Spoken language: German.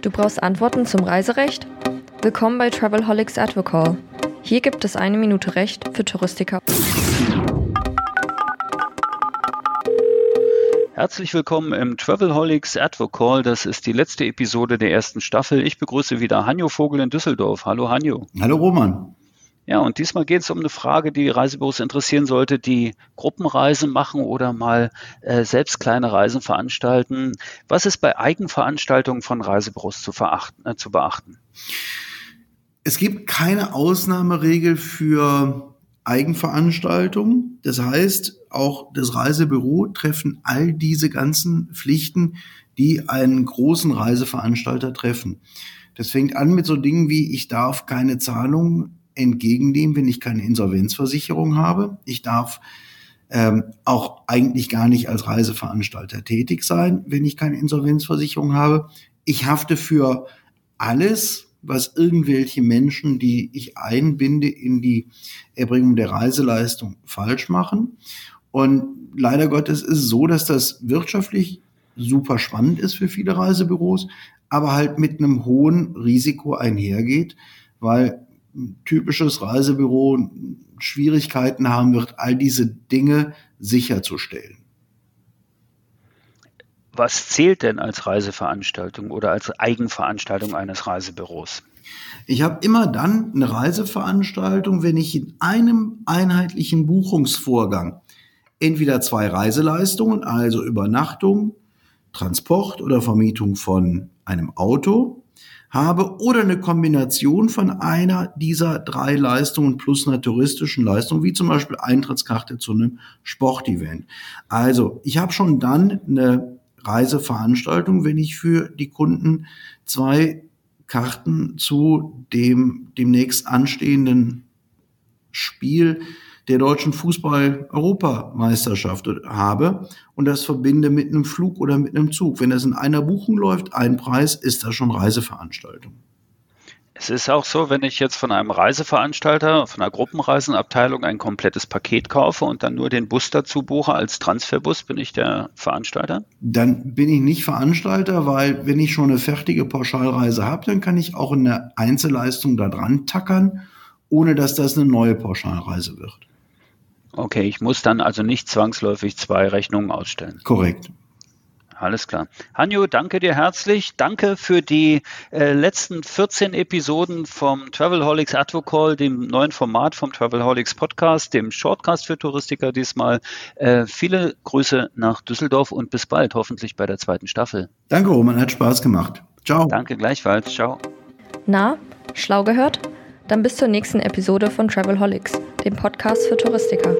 Du brauchst Antworten zum Reiserecht? Willkommen bei Travelholics Advocall. Hier gibt es eine Minute Recht für Touristiker. Herzlich willkommen im Travelholics Advocall. Das ist die letzte Episode der ersten Staffel. Ich begrüße wieder Hanjo Vogel in Düsseldorf. Hallo Hanjo. Hallo Roman. Ja, und diesmal geht es um eine Frage, die Reisebüros interessieren sollte, die Gruppenreisen machen oder mal äh, selbst kleine Reisen veranstalten. Was ist bei Eigenveranstaltungen von Reisebüros zu, äh, zu beachten? Es gibt keine Ausnahmeregel für Eigenveranstaltungen. Das heißt, auch das Reisebüro treffen all diese ganzen Pflichten, die einen großen Reiseveranstalter treffen. Das fängt an mit so Dingen wie, ich darf keine Zahlung entgegennehmen, wenn ich keine Insolvenzversicherung habe. Ich darf ähm, auch eigentlich gar nicht als Reiseveranstalter tätig sein, wenn ich keine Insolvenzversicherung habe. Ich hafte für alles, was irgendwelche Menschen, die ich einbinde in die Erbringung der Reiseleistung, falsch machen. Und leider Gottes ist es so, dass das wirtschaftlich super spannend ist für viele Reisebüros, aber halt mit einem hohen Risiko einhergeht, weil typisches Reisebüro Schwierigkeiten haben wird, all diese Dinge sicherzustellen. Was zählt denn als Reiseveranstaltung oder als Eigenveranstaltung eines Reisebüros? Ich habe immer dann eine Reiseveranstaltung, wenn ich in einem einheitlichen Buchungsvorgang entweder zwei Reiseleistungen, also Übernachtung, Transport oder Vermietung von einem Auto habe oder eine Kombination von einer dieser drei Leistungen plus einer touristischen Leistung, wie zum Beispiel Eintrittskarte zu einem Sportevent. Also ich habe schon dann eine Reiseveranstaltung, wenn ich für die Kunden zwei Karten zu dem demnächst anstehenden Spiel der deutschen Fußball-Europameisterschaft habe und das verbinde mit einem Flug oder mit einem Zug. Wenn das in einer Buchung läuft, ein Preis, ist das schon Reiseveranstaltung. Es ist auch so, wenn ich jetzt von einem Reiseveranstalter, von einer Gruppenreisenabteilung ein komplettes Paket kaufe und dann nur den Bus dazu buche als Transferbus, bin ich der Veranstalter? Dann bin ich nicht Veranstalter, weil wenn ich schon eine fertige Pauschalreise habe, dann kann ich auch eine Einzelleistung da dran tackern, ohne dass das eine neue Pauschalreise wird. Okay, ich muss dann also nicht zwangsläufig zwei Rechnungen ausstellen. Korrekt. Alles klar. Hanjo, danke dir herzlich. Danke für die äh, letzten 14 Episoden vom Travelholics Advocall, dem neuen Format vom Travelholics Podcast, dem Shortcast für Touristiker diesmal. Äh, viele Grüße nach Düsseldorf und bis bald, hoffentlich bei der zweiten Staffel. Danke, Roman, hat Spaß gemacht. Ciao. Danke gleichfalls. Ciao. Na, schlau gehört? Dann bis zur nächsten Episode von Travelholics, dem Podcast für Touristiker.